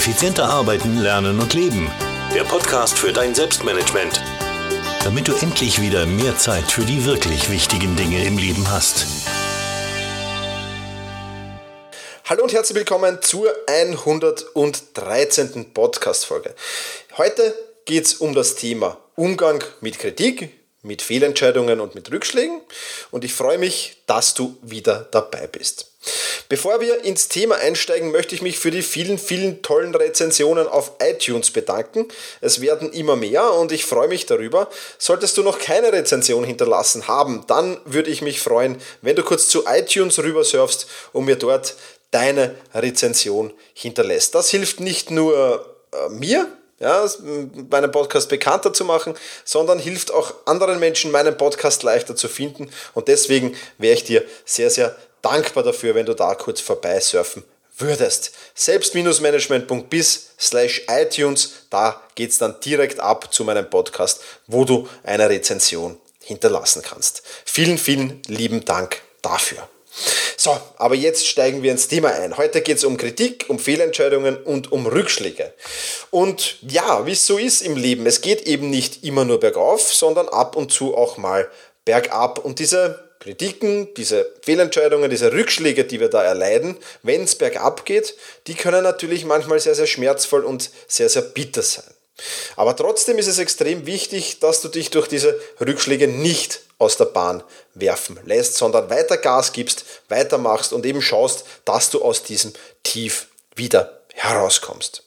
Effizienter arbeiten, lernen und leben. Der Podcast für dein Selbstmanagement. Damit du endlich wieder mehr Zeit für die wirklich wichtigen Dinge im Leben hast. Hallo und herzlich willkommen zur 113. Podcast-Folge. Heute geht es um das Thema Umgang mit Kritik, mit Fehlentscheidungen und mit Rückschlägen und ich freue mich, dass du wieder dabei bist. Bevor wir ins Thema einsteigen, möchte ich mich für die vielen, vielen tollen Rezensionen auf iTunes bedanken. Es werden immer mehr und ich freue mich darüber. Solltest du noch keine Rezension hinterlassen haben, dann würde ich mich freuen, wenn du kurz zu iTunes rüber surfst und mir dort deine Rezension hinterlässt. Das hilft nicht nur äh, mir, ja, meinen Podcast bekannter zu machen, sondern hilft auch anderen Menschen, meinen Podcast leichter zu finden. Und deswegen wäre ich dir sehr, sehr dankbar dafür, wenn du da kurz vorbeisurfen würdest. Selbst-management.bis slash iTunes, da geht es dann direkt ab zu meinem Podcast, wo du eine Rezension hinterlassen kannst. Vielen, vielen lieben Dank dafür. So, aber jetzt steigen wir ins Thema ein. Heute geht es um Kritik, um Fehlentscheidungen und um Rückschläge. Und ja, wie es so ist im Leben, es geht eben nicht immer nur bergauf, sondern ab und zu auch mal bergab. Und diese Kritiken, diese Fehlentscheidungen, diese Rückschläge, die wir da erleiden, wenn es bergab geht, die können natürlich manchmal sehr, sehr schmerzvoll und sehr, sehr bitter sein. Aber trotzdem ist es extrem wichtig, dass du dich durch diese Rückschläge nicht aus der Bahn werfen lässt, sondern weiter Gas gibst, weitermachst und eben schaust, dass du aus diesem Tief wieder herauskommst.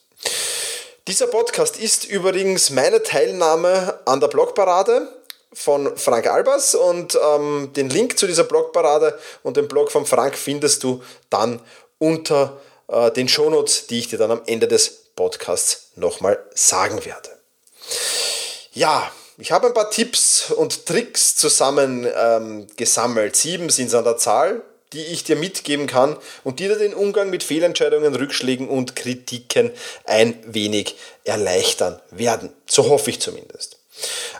Dieser Podcast ist übrigens meine Teilnahme an der Blogparade von Frank Albers und ähm, den Link zu dieser Blogparade und dem Blog von Frank findest du dann unter äh, den Shownotes, die ich dir dann am Ende des Podcasts nochmal sagen werde. Ja, ich habe ein paar Tipps und Tricks zusammen ähm, gesammelt. Sieben sind es an der Zahl, die ich dir mitgeben kann und die dir den Umgang mit Fehlentscheidungen, Rückschlägen und Kritiken ein wenig erleichtern werden. So hoffe ich zumindest.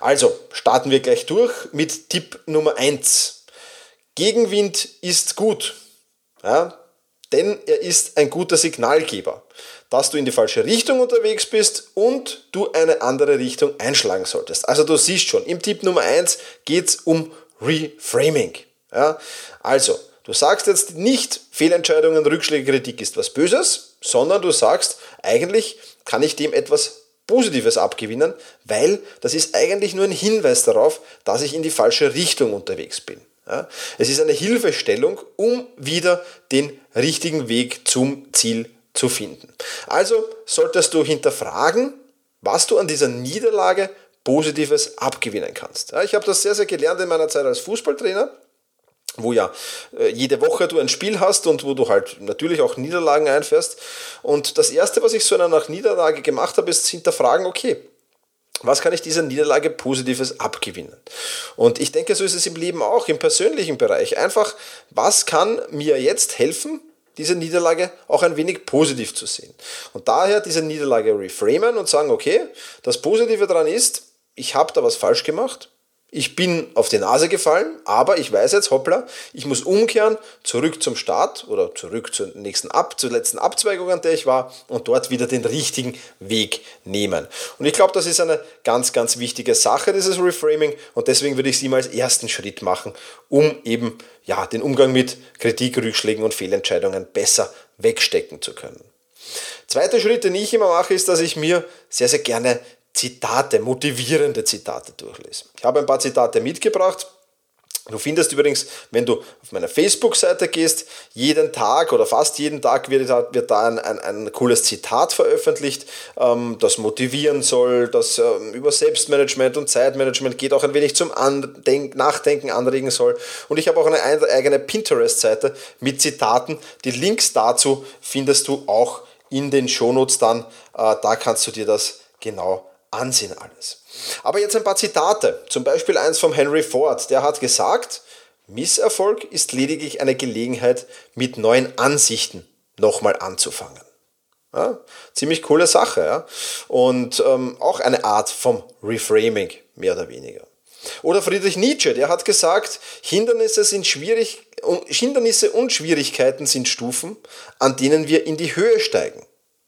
Also starten wir gleich durch mit Tipp Nummer 1. Gegenwind ist gut, ja, denn er ist ein guter Signalgeber dass du in die falsche Richtung unterwegs bist und du eine andere Richtung einschlagen solltest. Also du siehst schon, im Tipp Nummer 1 geht es um Reframing. Ja? Also, du sagst jetzt nicht, Fehlentscheidungen, Rückschläge, Kritik ist was Böses, sondern du sagst, eigentlich kann ich dem etwas Positives abgewinnen, weil das ist eigentlich nur ein Hinweis darauf, dass ich in die falsche Richtung unterwegs bin. Ja? Es ist eine Hilfestellung, um wieder den richtigen Weg zum Ziel zu finden. Also solltest du hinterfragen, was du an dieser Niederlage Positives abgewinnen kannst. ich habe das sehr, sehr gelernt in meiner Zeit als Fußballtrainer wo ja äh, jede Woche du ein Spiel hast und wo du halt natürlich auch Niederlagen einfährst. Und das Erste, was ich so nach Niederlage gemacht habe, ist hinterfragen, okay, was kann ich dieser Niederlage Positives abgewinnen? Und ich denke, so ist es im Leben auch, im persönlichen Bereich. Einfach, was kann mir jetzt helfen, diese Niederlage auch ein wenig positiv zu sehen. Und daher diese Niederlage reframen und sagen, okay, das Positive daran ist, ich habe da was falsch gemacht, ich bin auf die Nase gefallen, aber ich weiß jetzt, hoppla, ich muss umkehren, zurück zum Start oder zurück zur nächsten Ab, zur letzten Abzweigung, an der ich war und dort wieder den richtigen Weg nehmen. Und ich glaube, das ist eine ganz, ganz wichtige Sache, dieses Reframing und deswegen würde ich sie mal als ersten Schritt machen, um eben ja, den Umgang mit Kritik, Rückschlägen und Fehlentscheidungen besser wegstecken zu können. Zweiter Schritt, den ich immer mache, ist, dass ich mir sehr, sehr gerne Zitate, motivierende Zitate durchlesen. Ich habe ein paar Zitate mitgebracht. Du findest übrigens, wenn du auf meine Facebook-Seite gehst, jeden Tag oder fast jeden Tag wird da, wird da ein, ein, ein cooles Zitat veröffentlicht, ähm, das motivieren soll, das ähm, über Selbstmanagement und Zeitmanagement geht, auch ein wenig zum Andenk Nachdenken anregen soll. Und ich habe auch eine eigene Pinterest-Seite mit Zitaten. Die Links dazu findest du auch in den Shownotes dann. Äh, da kannst du dir das genau ansehen alles. Aber jetzt ein paar Zitate, zum Beispiel eins von Henry Ford, der hat gesagt, Misserfolg ist lediglich eine Gelegenheit, mit neuen Ansichten nochmal anzufangen. Ja, ziemlich coole Sache. Ja? Und ähm, auch eine Art vom Reframing, mehr oder weniger. Oder Friedrich Nietzsche, der hat gesagt, Hindernisse, sind schwierig, Hindernisse und Schwierigkeiten sind Stufen, an denen wir in die Höhe steigen.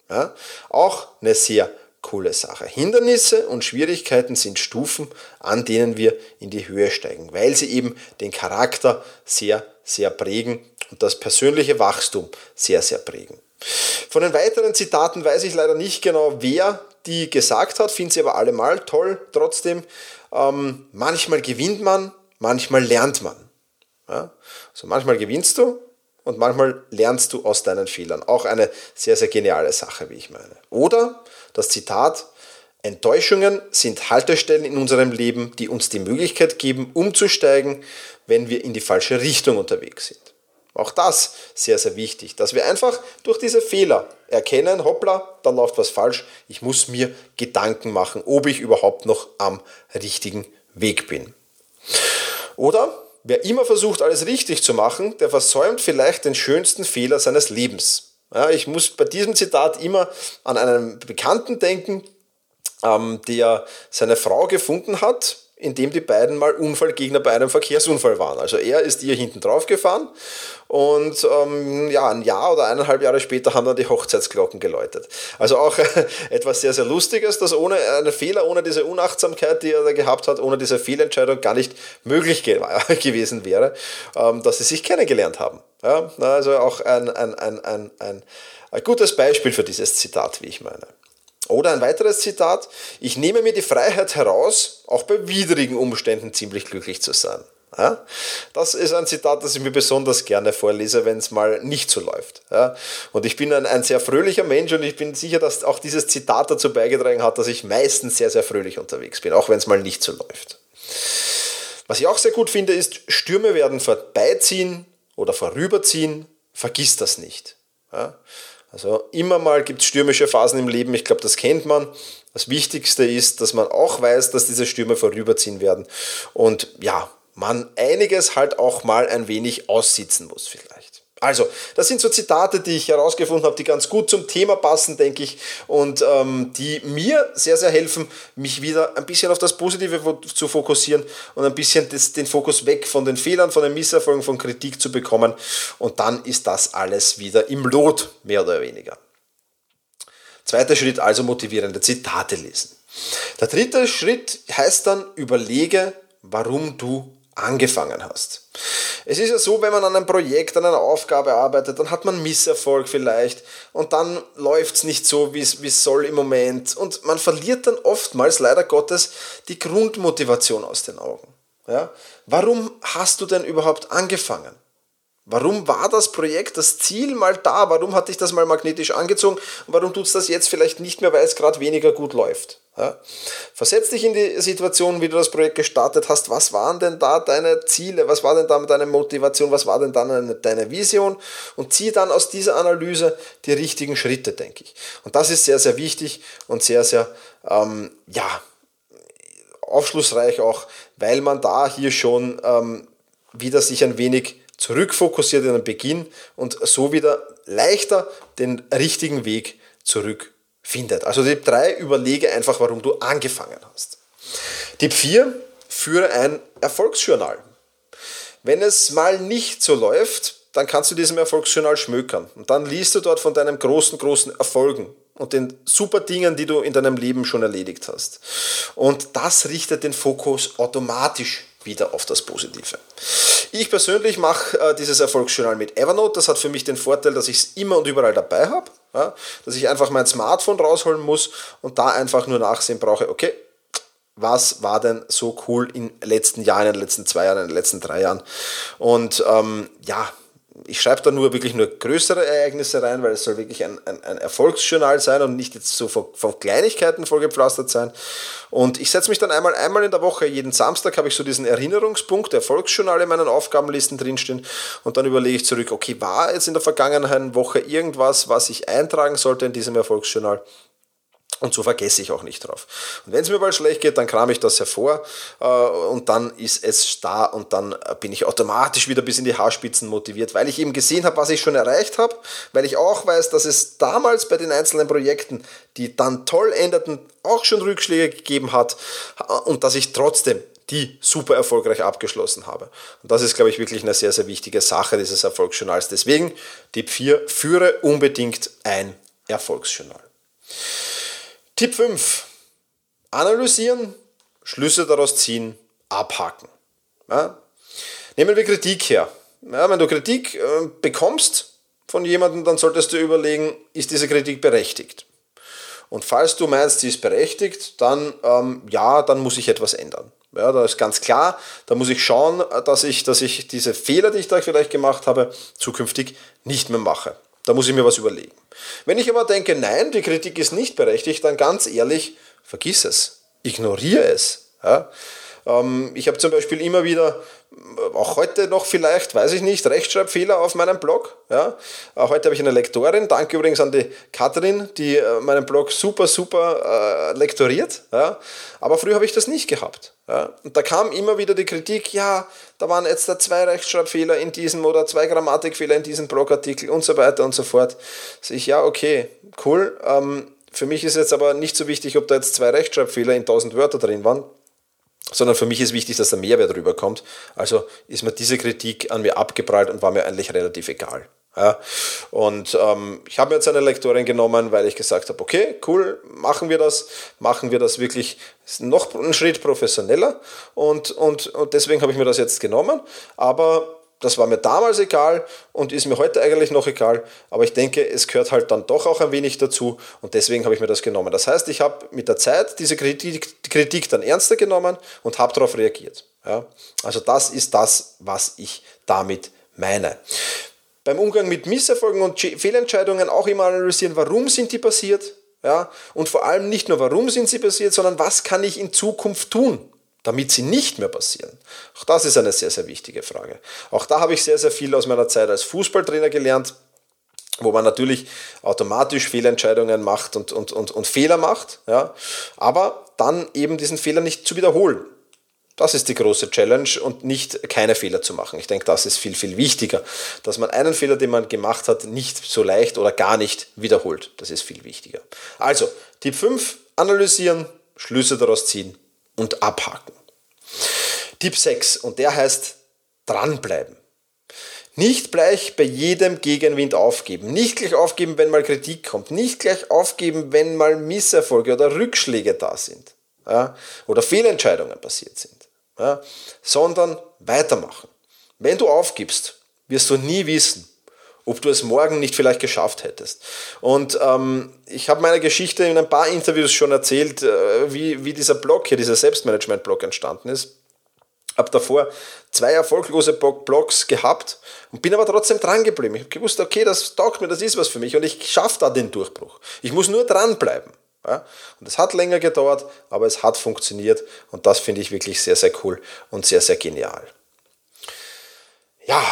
Ja? Auch eine sehr coole Sache. Hindernisse und Schwierigkeiten sind Stufen, an denen wir in die Höhe steigen, weil sie eben den Charakter sehr, sehr prägen und das persönliche Wachstum sehr, sehr prägen. Von den weiteren Zitaten weiß ich leider nicht genau, wer die gesagt hat, finde sie aber allemal toll. Trotzdem, ähm, manchmal gewinnt man, manchmal lernt man. Ja? Also manchmal gewinnst du und manchmal lernst du aus deinen Fehlern. Auch eine sehr, sehr geniale Sache, wie ich meine. Oder das Zitat, Enttäuschungen sind Haltestellen in unserem Leben, die uns die Möglichkeit geben, umzusteigen, wenn wir in die falsche Richtung unterwegs sind. Auch das sehr, sehr wichtig, dass wir einfach durch diese Fehler erkennen, hoppla, da läuft was falsch, ich muss mir Gedanken machen, ob ich überhaupt noch am richtigen Weg bin. Oder wer immer versucht, alles richtig zu machen, der versäumt vielleicht den schönsten Fehler seines Lebens. Ja, ich muss bei diesem Zitat immer an einen Bekannten denken, ähm, der seine Frau gefunden hat, indem die beiden mal Unfallgegner bei einem Verkehrsunfall waren. Also er ist ihr hinten drauf gefahren und ähm, ja, ein Jahr oder eineinhalb Jahre später haben dann die Hochzeitsglocken geläutet. Also auch etwas sehr, sehr Lustiges, dass ohne einen Fehler, ohne diese Unachtsamkeit, die er da gehabt hat, ohne diese Fehlentscheidung gar nicht möglich ge gewesen wäre, ähm, dass sie sich kennengelernt haben. Ja, also auch ein, ein, ein, ein, ein, ein gutes Beispiel für dieses Zitat, wie ich meine. Oder ein weiteres Zitat, ich nehme mir die Freiheit heraus, auch bei widrigen Umständen ziemlich glücklich zu sein. Ja? Das ist ein Zitat, das ich mir besonders gerne vorlese, wenn es mal nicht so läuft. Ja? Und ich bin ein, ein sehr fröhlicher Mensch und ich bin sicher, dass auch dieses Zitat dazu beigetragen hat, dass ich meistens sehr, sehr fröhlich unterwegs bin, auch wenn es mal nicht so läuft. Was ich auch sehr gut finde, ist, Stürme werden vorbeiziehen oder vorüberziehen, vergiss das nicht. Ja? Also immer mal gibt es stürmische Phasen im Leben, ich glaube, das kennt man. Das Wichtigste ist, dass man auch weiß, dass diese Stürme vorüberziehen werden. Und ja, man einiges halt auch mal ein wenig aussitzen muss vielleicht. Also, das sind so Zitate, die ich herausgefunden habe, die ganz gut zum Thema passen, denke ich, und ähm, die mir sehr, sehr helfen, mich wieder ein bisschen auf das Positive zu fokussieren und ein bisschen das, den Fokus weg von den Fehlern, von den Misserfolgen, von Kritik zu bekommen. Und dann ist das alles wieder im Lot, mehr oder weniger. Zweiter Schritt also motivierende Zitate lesen. Der dritte Schritt heißt dann, überlege, warum du angefangen hast. Es ist ja so, wenn man an einem Projekt, an einer Aufgabe arbeitet, dann hat man Misserfolg vielleicht und dann läuft es nicht so, wie es soll im Moment und man verliert dann oftmals, leider Gottes, die Grundmotivation aus den Augen. Ja? Warum hast du denn überhaupt angefangen? Warum war das Projekt, das Ziel mal da? Warum hat dich das mal magnetisch angezogen? Und warum tut es das jetzt vielleicht nicht mehr, weil es gerade weniger gut läuft? Ja? Versetz dich in die Situation, wie du das Projekt gestartet hast. Was waren denn da deine Ziele? Was war denn da deine Motivation? Was war denn dann deine Vision? Und zieh dann aus dieser Analyse die richtigen Schritte, denke ich. Und das ist sehr, sehr wichtig und sehr, sehr, ähm, ja, aufschlussreich auch, weil man da hier schon ähm, wieder sich ein wenig zurückfokussiert in den Beginn und so wieder leichter den richtigen Weg zurückfindet. Also Tipp 3, überlege einfach, warum du angefangen hast. Tipp 4, führe ein Erfolgsjournal. Wenn es mal nicht so läuft, dann kannst du diesem Erfolgsjournal schmökern. Und dann liest du dort von deinen großen, großen Erfolgen und den super Dingen, die du in deinem Leben schon erledigt hast. Und das richtet den Fokus automatisch wieder auf das Positive. Ich persönlich mache äh, dieses Erfolgsjournal mit Evernote. Das hat für mich den Vorteil, dass ich es immer und überall dabei habe. Ja, dass ich einfach mein Smartphone rausholen muss und da einfach nur nachsehen brauche, okay, was war denn so cool in den letzten Jahren, in den letzten zwei Jahren, in den letzten drei Jahren. Und ähm, ja, ich schreibe da nur wirklich nur größere Ereignisse rein, weil es soll wirklich ein, ein, ein Erfolgsjournal sein und nicht jetzt so von, von Kleinigkeiten vollgepflastert sein. Und ich setze mich dann einmal, einmal in der Woche, jeden Samstag habe ich so diesen Erinnerungspunkt, Erfolgsjournal in meinen Aufgabenlisten drinstehen und dann überlege ich zurück, okay, war jetzt in der vergangenen Woche irgendwas, was ich eintragen sollte in diesem Erfolgsjournal? Und so vergesse ich auch nicht drauf. Und wenn es mir mal schlecht geht, dann kram ich das hervor äh, und dann ist es da und dann bin ich automatisch wieder bis in die Haarspitzen motiviert, weil ich eben gesehen habe, was ich schon erreicht habe, weil ich auch weiß, dass es damals bei den einzelnen Projekten, die dann toll endeten, auch schon Rückschläge gegeben hat äh, und dass ich trotzdem die super erfolgreich abgeschlossen habe. Und das ist, glaube ich, wirklich eine sehr, sehr wichtige Sache dieses Erfolgsjournals. Deswegen Tipp 4, führe unbedingt ein Erfolgsjournal. Tipp 5. Analysieren, Schlüsse daraus ziehen, abhaken. Ja? Nehmen wir Kritik her. Ja, wenn du Kritik äh, bekommst von jemandem, dann solltest du überlegen, ist diese Kritik berechtigt? Und falls du meinst, sie ist berechtigt, dann ähm, ja, dann muss ich etwas ändern. Ja, da ist ganz klar, da muss ich schauen, dass ich, dass ich diese Fehler, die ich da vielleicht gemacht habe, zukünftig nicht mehr mache. Da muss ich mir was überlegen. Wenn ich aber denke, nein, die Kritik ist nicht berechtigt, dann ganz ehrlich, vergiss es, ignoriere es. Ja? Ähm, ich habe zum Beispiel immer wieder, auch heute noch vielleicht, weiß ich nicht, Rechtschreibfehler auf meinem Blog. Ja? Auch heute habe ich eine Lektorin, danke übrigens an die Katrin, die äh, meinen Blog super, super äh, lektoriert. Ja? Aber früher habe ich das nicht gehabt. Ja? Und da kam immer wieder die Kritik, ja, da waren jetzt da zwei Rechtschreibfehler in diesem oder zwei Grammatikfehler in diesem Blogartikel und so weiter und so fort. Sag ich, ja, okay, cool. Ähm, für mich ist jetzt aber nicht so wichtig, ob da jetzt zwei Rechtschreibfehler in 1000 Wörter drin waren sondern für mich ist wichtig, dass der Mehrwert rüberkommt. Also ist mir diese Kritik an mir abgeprallt und war mir eigentlich relativ egal. Ja, und ähm, ich habe mir jetzt eine Lektorin genommen, weil ich gesagt habe, okay, cool, machen wir das, machen wir das wirklich noch einen Schritt professioneller und, und, und deswegen habe ich mir das jetzt genommen. Aber das war mir damals egal und ist mir heute eigentlich noch egal, aber ich denke, es gehört halt dann doch auch ein wenig dazu und deswegen habe ich mir das genommen. Das heißt, ich habe mit der Zeit diese Kritik, Kritik dann ernster genommen und habe darauf reagiert. Ja? Also das ist das, was ich damit meine. Beim Umgang mit Misserfolgen und Fehlentscheidungen auch immer analysieren, warum sind die passiert? Ja? Und vor allem nicht nur, warum sind sie passiert, sondern was kann ich in Zukunft tun? Damit sie nicht mehr passieren? Auch das ist eine sehr, sehr wichtige Frage. Auch da habe ich sehr, sehr viel aus meiner Zeit als Fußballtrainer gelernt, wo man natürlich automatisch Fehlentscheidungen macht und, und, und, und Fehler macht, ja, aber dann eben diesen Fehler nicht zu wiederholen. Das ist die große Challenge und nicht keine Fehler zu machen. Ich denke, das ist viel, viel wichtiger, dass man einen Fehler, den man gemacht hat, nicht so leicht oder gar nicht wiederholt. Das ist viel wichtiger. Also, Tipp 5, analysieren, Schlüsse daraus ziehen und abhaken. Tipp 6 und der heißt dranbleiben. Nicht gleich bei jedem Gegenwind aufgeben. Nicht gleich aufgeben, wenn mal Kritik kommt. Nicht gleich aufgeben, wenn mal Misserfolge oder Rückschläge da sind. Ja, oder Fehlentscheidungen passiert sind. Ja, sondern weitermachen. Wenn du aufgibst, wirst du nie wissen, ob du es morgen nicht vielleicht geschafft hättest. Und ähm, ich habe meine Geschichte in ein paar Interviews schon erzählt, äh, wie, wie dieser Blog hier, dieser Selbstmanagement-Blog entstanden ist. Habe davor zwei erfolglose Blogs gehabt und bin aber trotzdem dran geblieben. Ich habe gewusst, okay, das taugt mir, das ist was für mich und ich schaffe da den Durchbruch. Ich muss nur dranbleiben. Ja? Und es hat länger gedauert, aber es hat funktioniert und das finde ich wirklich sehr, sehr cool und sehr, sehr genial. Ja,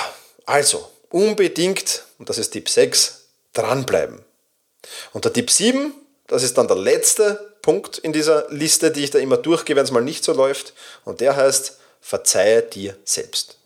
also, unbedingt, und das ist Tipp 6, dranbleiben. Und der Tipp 7, das ist dann der letzte Punkt in dieser Liste, die ich da immer durchgehe, wenn es mal nicht so läuft. Und der heißt, verzeihe dir selbst.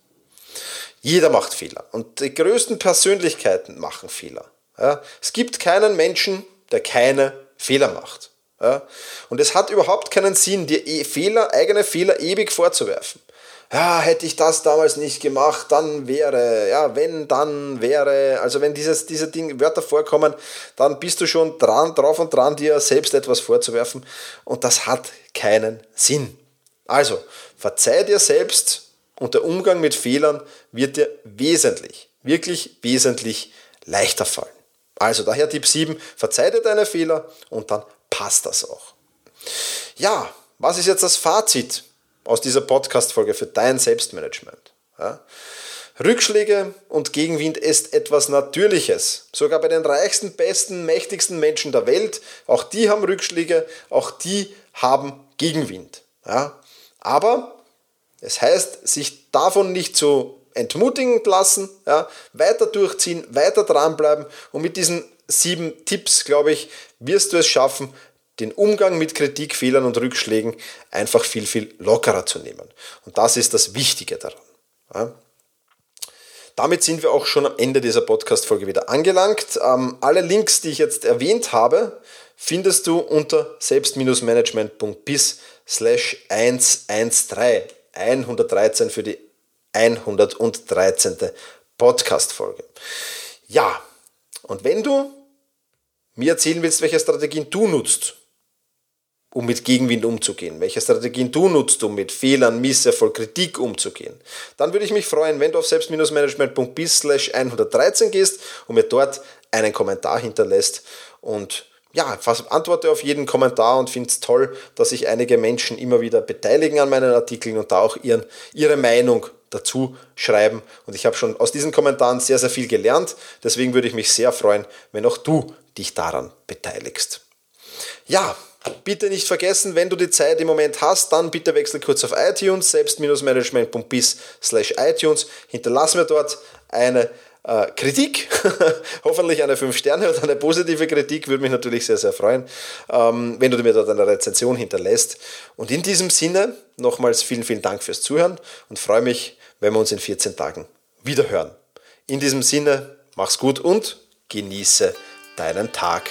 Jeder macht Fehler. Und die größten Persönlichkeiten machen Fehler. Ja, es gibt keinen Menschen, der keine Fehler macht. Ja, und es hat überhaupt keinen Sinn, dir eh Fehler, eigene Fehler ewig vorzuwerfen ja, hätte ich das damals nicht gemacht, dann wäre, ja, wenn, dann wäre, also wenn dieses, diese Ding, Wörter vorkommen, dann bist du schon dran, drauf und dran, dir selbst etwas vorzuwerfen und das hat keinen Sinn. Also, verzeih dir selbst und der Umgang mit Fehlern wird dir wesentlich, wirklich wesentlich leichter fallen. Also daher Tipp 7, verzeih dir deine Fehler und dann passt das auch. Ja, was ist jetzt das Fazit aus dieser Podcast-Folge für dein Selbstmanagement. Ja? Rückschläge und Gegenwind ist etwas Natürliches. Sogar bei den reichsten, besten, mächtigsten Menschen der Welt, auch die haben Rückschläge, auch die haben Gegenwind. Ja? Aber es heißt, sich davon nicht zu entmutigen lassen, ja? weiter durchziehen, weiter dranbleiben und mit diesen sieben Tipps, glaube ich, wirst du es schaffen, den Umgang mit Kritik, Fehlern und Rückschlägen einfach viel, viel lockerer zu nehmen. Und das ist das Wichtige daran. Ja. Damit sind wir auch schon am Ende dieser Podcast-Folge wieder angelangt. Ähm, alle Links, die ich jetzt erwähnt habe, findest du unter selbst-management.bis slash 113. 113 für die 113. Podcast-Folge. Ja, und wenn du mir erzählen willst, welche Strategien du nutzt, um mit Gegenwind umzugehen, welche Strategien du nutzt, um mit Fehlern, Misserfolg, Kritik umzugehen, dann würde ich mich freuen, wenn du auf selbst-management.bis 113 gehst und mir dort einen Kommentar hinterlässt und ja, antworte auf jeden Kommentar und finde es toll, dass sich einige Menschen immer wieder beteiligen an meinen Artikeln und da auch ihren, ihre Meinung dazu schreiben. Und ich habe schon aus diesen Kommentaren sehr, sehr viel gelernt. Deswegen würde ich mich sehr freuen, wenn auch du dich daran beteiligst. Ja, bitte nicht vergessen, wenn du die Zeit im Moment hast, dann bitte wechsel kurz auf iTunes, selbst-management.bis slash iTunes. Hinterlass mir dort eine äh, Kritik, hoffentlich eine 5 Sterne oder eine positive Kritik, würde mich natürlich sehr, sehr freuen, ähm, wenn du mir dort eine Rezension hinterlässt. Und in diesem Sinne nochmals vielen, vielen Dank fürs Zuhören und freue mich, wenn wir uns in 14 Tagen wieder hören. In diesem Sinne, mach's gut und genieße deinen Tag.